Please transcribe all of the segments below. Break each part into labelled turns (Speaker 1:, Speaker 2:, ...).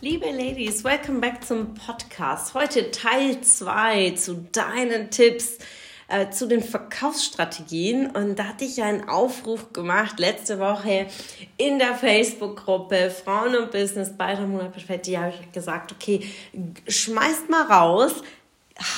Speaker 1: Liebe Ladies, welcome back zum Podcast. Heute Teil 2 zu deinen Tipps äh, zu den Verkaufsstrategien. Und da hatte ich ja einen Aufruf gemacht letzte Woche in der Facebook-Gruppe Frauen und Business bei Ramona Perfetti. habe ich gesagt, okay, schmeißt mal raus,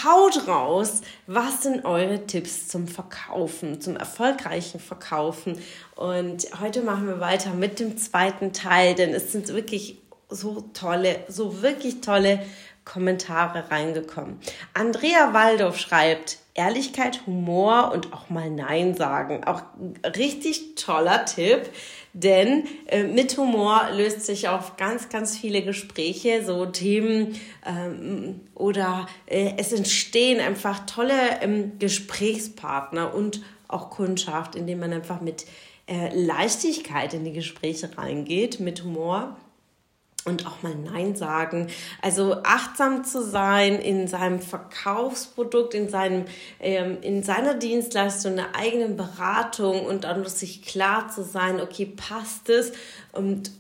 Speaker 1: haut raus, was sind eure Tipps zum Verkaufen, zum erfolgreichen Verkaufen. Und heute machen wir weiter mit dem zweiten Teil, denn es sind wirklich so tolle, so wirklich tolle Kommentare reingekommen. Andrea Waldorf schreibt, Ehrlichkeit, Humor und auch mal Nein sagen. Auch richtig toller Tipp, denn äh, mit Humor löst sich auf ganz, ganz viele Gespräche, so Themen ähm, oder äh, es entstehen einfach tolle ähm, Gesprächspartner und auch Kundschaft, indem man einfach mit äh, Leichtigkeit in die Gespräche reingeht, mit Humor und auch mal Nein sagen. Also achtsam zu sein in seinem Verkaufsprodukt, in seinem, ähm, in seiner Dienstleistung, in der eigenen Beratung und dann sich klar zu sein, okay, passt es und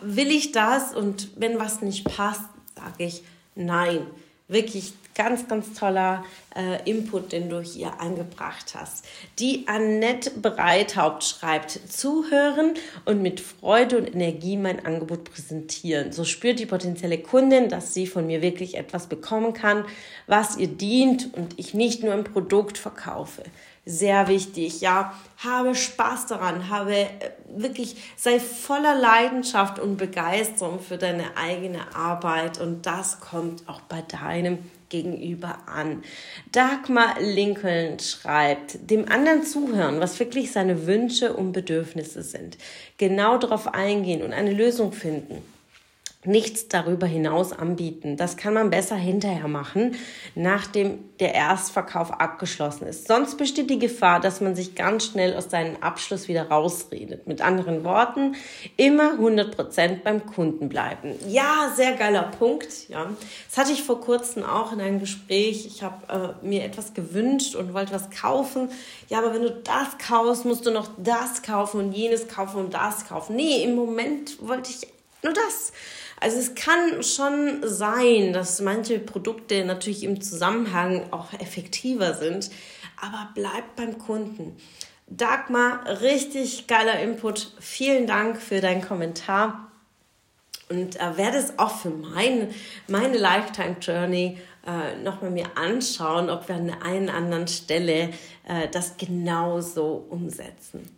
Speaker 1: will ich das und wenn was nicht passt, sage ich Nein. Wirklich ganz, ganz toller äh, Input, den du hier eingebracht hast. Die Annette Breithaupt schreibt, zuhören und mit Freude und Energie mein Angebot präsentieren. So spürt die potenzielle Kundin, dass sie von mir wirklich etwas bekommen kann, was ihr dient und ich nicht nur ein Produkt verkaufe sehr wichtig. Ja, habe Spaß daran, habe äh, wirklich, sei voller Leidenschaft und Begeisterung für deine eigene Arbeit und das kommt auch bei deinem Gegenüber an. Dagmar Lincoln schreibt, dem anderen zuhören, was wirklich seine Wünsche und Bedürfnisse sind. Genau darauf eingehen und eine Lösung finden nichts darüber hinaus anbieten. Das kann man besser hinterher machen, nachdem der Erstverkauf abgeschlossen ist. Sonst besteht die Gefahr, dass man sich ganz schnell aus seinem Abschluss wieder rausredet. Mit anderen Worten, immer 100% beim Kunden bleiben. Ja, sehr geiler Punkt. Ja, das hatte ich vor kurzem auch in einem Gespräch. Ich habe äh, mir etwas gewünscht und wollte was kaufen. Ja, aber wenn du das kaufst, musst du noch das kaufen und jenes kaufen und das kaufen. Nee, im Moment wollte ich nur das. Also es kann schon sein, dass manche Produkte natürlich im Zusammenhang auch effektiver sind, aber bleibt beim Kunden. Dagmar, richtig geiler Input. Vielen Dank für deinen Kommentar und äh, werde es auch für mein, meine Lifetime Journey äh, nochmal mir anschauen, ob wir an der einen anderen Stelle äh, das genauso umsetzen.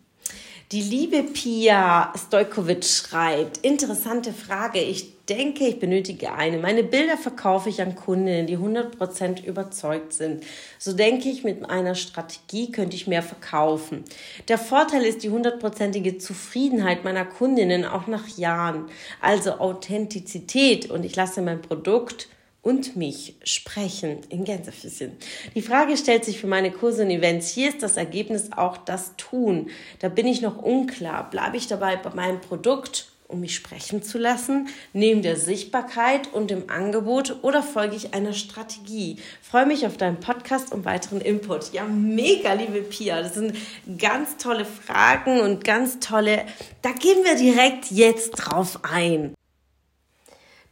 Speaker 1: Die liebe Pia Stojkovic schreibt, interessante Frage. Ich denke, ich benötige eine. Meine Bilder verkaufe ich an Kundinnen, die 100% überzeugt sind. So denke ich, mit einer Strategie könnte ich mehr verkaufen. Der Vorteil ist die hundertprozentige Zufriedenheit meiner Kundinnen auch nach Jahren. Also Authentizität und ich lasse mein Produkt und mich sprechen in Gänsefüßchen. Die Frage stellt sich für meine Kurse und Events. Hier ist das Ergebnis auch das Tun. Da bin ich noch unklar. Bleibe ich dabei bei meinem Produkt, um mich sprechen zu lassen, neben der Sichtbarkeit und dem Angebot oder folge ich einer Strategie? freue mich auf deinen Podcast und weiteren Input. Ja, mega, liebe Pia. Das sind ganz tolle Fragen und ganz tolle, da gehen wir direkt jetzt drauf ein.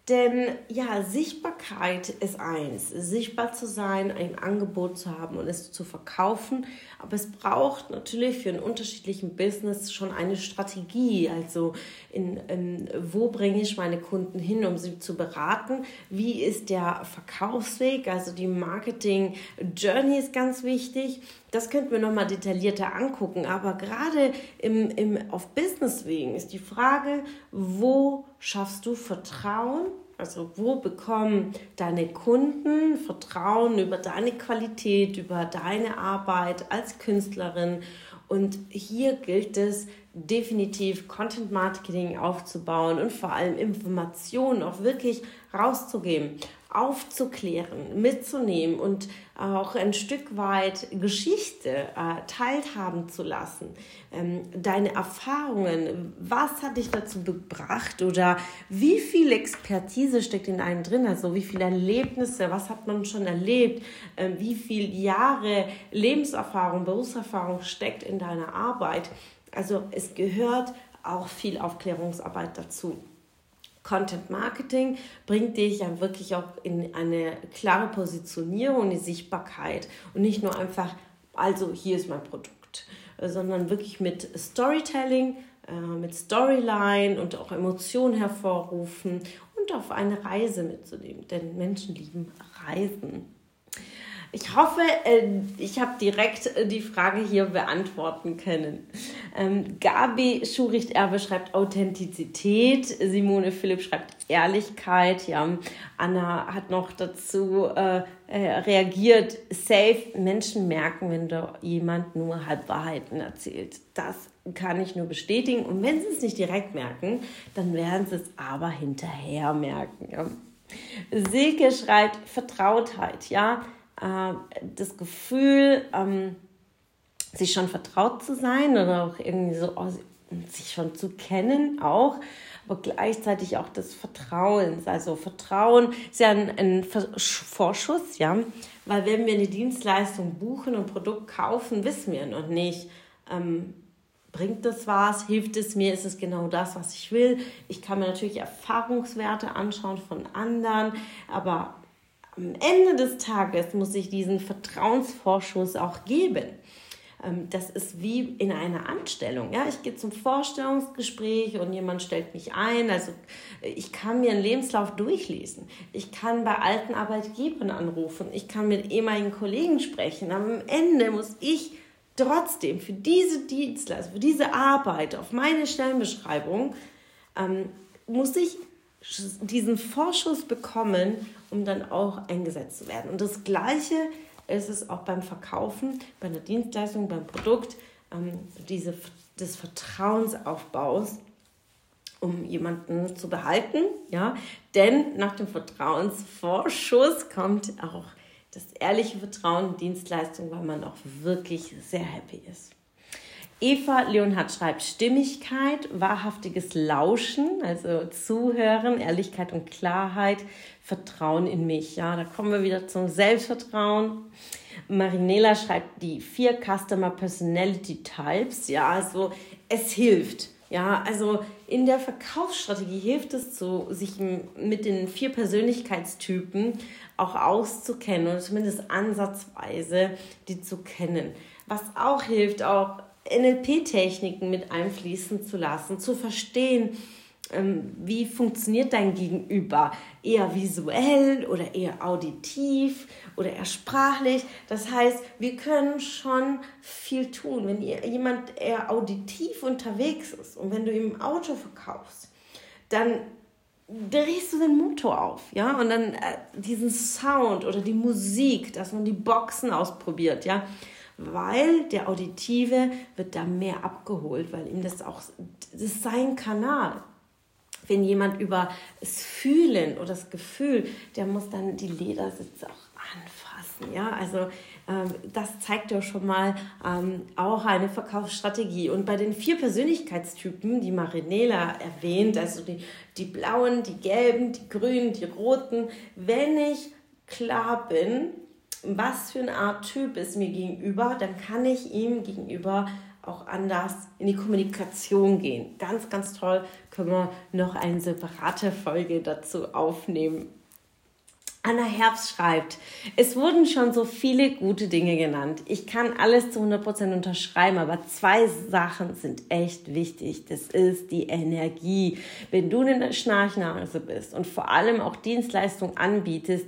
Speaker 1: Denn ja, Sichtbarkeit ist eins. Sichtbar zu sein, ein Angebot zu haben und es zu verkaufen. Aber es braucht natürlich für einen unterschiedlichen Business schon eine Strategie. Also in, in, wo bringe ich meine Kunden hin, um sie zu beraten? Wie ist der Verkaufsweg? Also die Marketing Journey ist ganz wichtig. Das könnten wir nochmal detaillierter angucken. Aber gerade im, im, auf Businesswegen ist die Frage, wo schaffst du Vertrauen? Also wo bekommen deine Kunden Vertrauen über deine Qualität, über deine Arbeit als Künstlerin? Und hier gilt es definitiv Content Marketing aufzubauen und vor allem Informationen auch wirklich rauszugeben. Aufzuklären, mitzunehmen und auch ein Stück weit Geschichte äh, teilhaben zu lassen. Ähm, deine Erfahrungen, was hat dich dazu gebracht oder wie viel Expertise steckt in einem drin, also wie viele Erlebnisse, was hat man schon erlebt, äh, wie viele Jahre Lebenserfahrung, Berufserfahrung steckt in deiner Arbeit. Also es gehört auch viel Aufklärungsarbeit dazu. Content Marketing bringt dich ja wirklich auch in eine klare Positionierung, eine Sichtbarkeit und nicht nur einfach, also hier ist mein Produkt, sondern wirklich mit Storytelling, äh, mit Storyline und auch Emotionen hervorrufen und auf eine Reise mitzunehmen, denn Menschen lieben Reisen. Ich hoffe, äh, ich habe direkt äh, die Frage hier beantworten können. Ähm, Gabi Schuricht-Erbe schreibt Authentizität, Simone Philipp schreibt Ehrlichkeit, ja. Anna hat noch dazu äh, äh, reagiert, safe, Menschen merken, wenn da jemand nur Halbwahrheiten erzählt. Das kann ich nur bestätigen. Und wenn sie es nicht direkt merken, dann werden sie es aber hinterher merken. Ja. Silke schreibt Vertrautheit, ja äh, das Gefühl, ähm, sich schon vertraut zu sein oder auch irgendwie so oh, sich schon zu kennen auch, aber gleichzeitig auch des Vertrauens. Also Vertrauen ist ja ein, ein Vorschuss, ja, weil wenn wir eine Dienstleistung buchen und Produkt kaufen, wissen wir noch nicht, ähm, bringt das was, hilft es mir, ist es genau das, was ich will. Ich kann mir natürlich Erfahrungswerte anschauen von anderen, aber am Ende des Tages muss ich diesen Vertrauensvorschuss auch geben. Ähm, das ist wie in einer Anstellung. Ja, ich gehe zum Vorstellungsgespräch und jemand stellt mich ein. Also ich kann mir einen Lebenslauf durchlesen. Ich kann bei alten Arbeitgebern anrufen. Ich kann mit ehemaligen Kollegen sprechen. Am Ende muss ich trotzdem für diese Dienstleistung, für diese Arbeit auf meine Stellenbeschreibung, ähm, muss ich diesen Vorschuss bekommen, um dann auch eingesetzt zu werden. Und das Gleiche ist es auch beim Verkaufen, bei einer Dienstleistung, beim Produkt, ähm, diese, des Vertrauensaufbaus, um jemanden zu behalten. Ja? Denn nach dem Vertrauensvorschuss kommt auch das ehrliche Vertrauen in Dienstleistung, weil man auch wirklich sehr happy ist. Eva Leonhardt schreibt Stimmigkeit, wahrhaftiges Lauschen, also Zuhören, Ehrlichkeit und Klarheit, Vertrauen in mich. Ja, da kommen wir wieder zum Selbstvertrauen. Marinela schreibt die vier Customer Personality Types. Ja, also es hilft. Ja, also in der Verkaufsstrategie hilft es so, sich mit den vier Persönlichkeitstypen auch auszukennen oder zumindest ansatzweise die zu kennen. Was auch hilft, auch NLP-Techniken mit einfließen zu lassen, zu verstehen, ähm, wie funktioniert dein Gegenüber? Eher visuell oder eher auditiv oder eher sprachlich. Das heißt, wir können schon viel tun. Wenn jemand eher auditiv unterwegs ist und wenn du ihm ein Auto verkaufst, dann drehst du den Motor auf, ja, und dann äh, diesen Sound oder die Musik, dass man die Boxen ausprobiert, ja, weil der Auditive wird da mehr abgeholt, weil ihm das auch, das ist sein Kanal. Wenn jemand über das Fühlen oder das Gefühl, der muss dann die Ledersitze auch anfassen, ja, also ähm, das zeigt ja schon mal ähm, auch eine Verkaufsstrategie. Und bei den vier Persönlichkeitstypen, die Marinela erwähnt, also die, die blauen, die gelben, die grünen, die roten, wenn ich klar bin, was für eine Art Typ ist mir gegenüber, dann kann ich ihm gegenüber auch anders in die Kommunikation gehen. Ganz, ganz toll. Können wir noch eine separate Folge dazu aufnehmen. Anna Herbst schreibt, es wurden schon so viele gute Dinge genannt. Ich kann alles zu 100% unterschreiben, aber zwei Sachen sind echt wichtig. Das ist die Energie. Wenn du eine Schnarchnase bist und vor allem auch Dienstleistungen anbietest,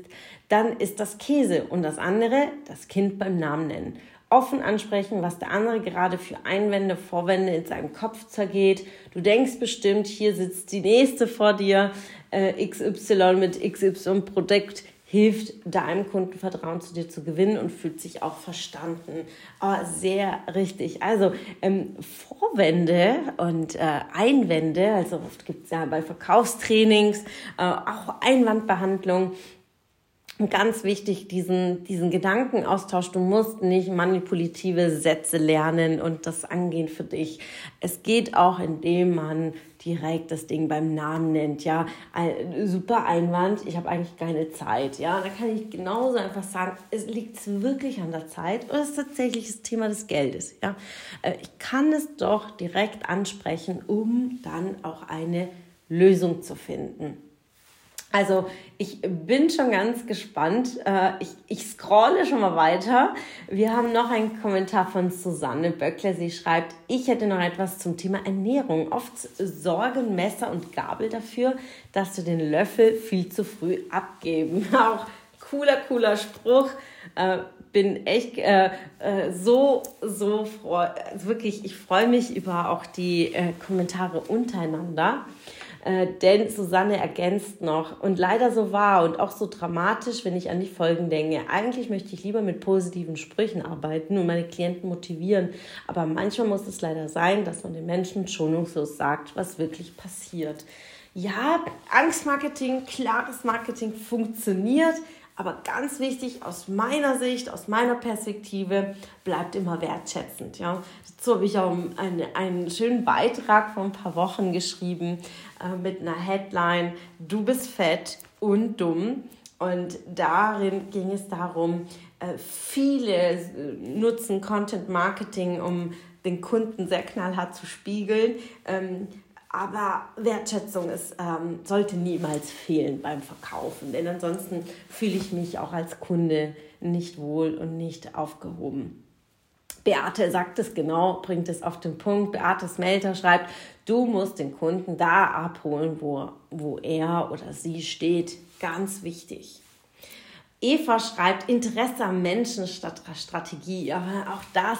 Speaker 1: dann ist das Käse und das andere das Kind beim Namen nennen. Offen ansprechen, was der andere gerade für Einwände, Vorwände in seinem Kopf zergeht. Du denkst bestimmt, hier sitzt die nächste vor dir, äh, XY mit XY Produkt hilft deinem Kunden Vertrauen zu dir zu gewinnen und fühlt sich auch verstanden. Oh, sehr richtig. Also ähm, Vorwände und äh, Einwände, also oft gibt es ja bei Verkaufstrainings äh, auch Einwandbehandlung ganz wichtig, diesen, diesen Gedankenaustausch. Du musst nicht manipulative Sätze lernen und das angehen für dich. Es geht auch, indem man direkt das Ding beim Namen nennt. Ja, ein, super Einwand. Ich habe eigentlich keine Zeit. Ja, da kann ich genauso einfach sagen, es liegt wirklich an der Zeit oder es ist tatsächlich das Thema des Geldes. Ja, äh, ich kann es doch direkt ansprechen, um dann auch eine Lösung zu finden. Also ich bin schon ganz gespannt. Äh, ich, ich scrolle schon mal weiter. Wir haben noch einen Kommentar von Susanne Böckler. Sie schreibt, ich hätte noch etwas zum Thema Ernährung. Oft sorgen Messer und Gabel dafür, dass du den Löffel viel zu früh abgeben. Auch cooler, cooler Spruch. Äh, bin echt äh, so, so froh. Wirklich, ich freue mich über auch die Kommentare untereinander. Äh, denn Susanne ergänzt noch, und leider so wahr und auch so dramatisch, wenn ich an die Folgen denke. Eigentlich möchte ich lieber mit positiven Sprüchen arbeiten und meine Klienten motivieren. Aber manchmal muss es leider sein, dass man den Menschen schonungslos sagt, was wirklich passiert. Ja, Angstmarketing, klares Marketing funktioniert, aber ganz wichtig aus meiner Sicht, aus meiner Perspektive, bleibt immer wertschätzend. Ja. Dazu habe ich auch einen, einen schönen Beitrag vor ein paar Wochen geschrieben äh, mit einer Headline, du bist fett und dumm. Und darin ging es darum, äh, viele äh, nutzen Content Marketing, um den Kunden sehr knallhart zu spiegeln. Ähm, aber Wertschätzung ist, ähm, sollte niemals fehlen beim Verkaufen, denn ansonsten fühle ich mich auch als Kunde nicht wohl und nicht aufgehoben. Beate sagt es genau, bringt es auf den Punkt. Beate Smelter schreibt, du musst den Kunden da abholen, wo, wo er oder sie steht. Ganz wichtig. Eva schreibt Interesse am Menschen statt Strategie. Aber auch das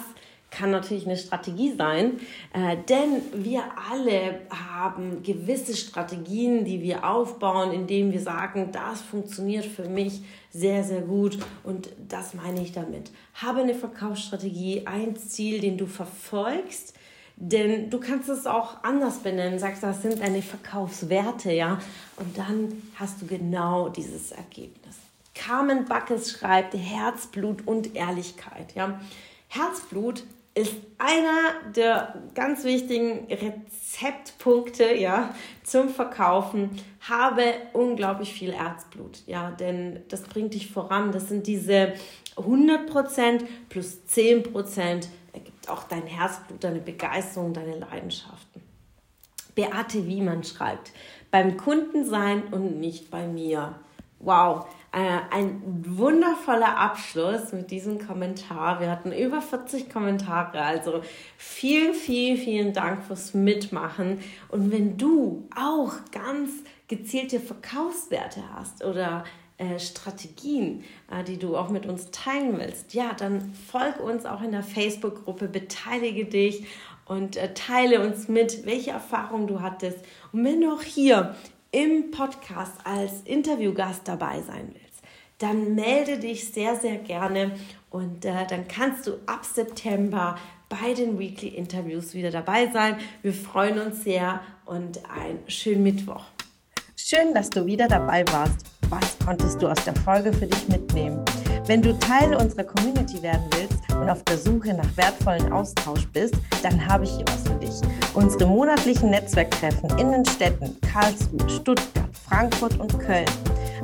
Speaker 1: kann natürlich eine Strategie sein, äh, denn wir alle haben gewisse Strategien, die wir aufbauen, indem wir sagen, das funktioniert für mich sehr, sehr gut und das meine ich damit. Habe eine Verkaufsstrategie, ein Ziel, den du verfolgst, denn du kannst es auch anders benennen, sagst, das sind deine Verkaufswerte, ja, und dann hast du genau dieses Ergebnis. Carmen Backes schreibt Herzblut und Ehrlichkeit, ja. Herzblut ist einer der ganz wichtigen Rezeptpunkte ja, zum Verkaufen. Habe unglaublich viel Herzblut, ja, denn das bringt dich voran. Das sind diese 100% plus 10% ergibt auch dein Herzblut, deine Begeisterung, deine Leidenschaften. Beate Wiemann schreibt, beim Kunden sein und nicht bei mir. Wow, ein wundervoller Abschluss mit diesem Kommentar. Wir hatten über 40 Kommentare, also vielen, vielen, vielen Dank fürs Mitmachen. Und wenn du auch ganz gezielte Verkaufswerte hast oder äh, Strategien, äh, die du auch mit uns teilen willst, ja, dann folge uns auch in der Facebook-Gruppe, beteilige dich und äh, teile uns mit, welche Erfahrungen du hattest. Und wenn du auch hier im Podcast als Interviewgast dabei sein willst, dann melde dich sehr, sehr gerne und äh, dann kannst du ab September bei den Weekly Interviews wieder dabei sein. Wir freuen uns sehr und einen schönen Mittwoch.
Speaker 2: Schön, dass du wieder dabei warst. Was konntest du aus der Folge für dich mitnehmen? Wenn du Teil unserer Community werden willst und auf der Suche nach wertvollen Austausch bist, dann habe ich hier was für dich. Unsere monatlichen Netzwerktreffen in den Städten Karlsruhe, Stuttgart, Frankfurt und Köln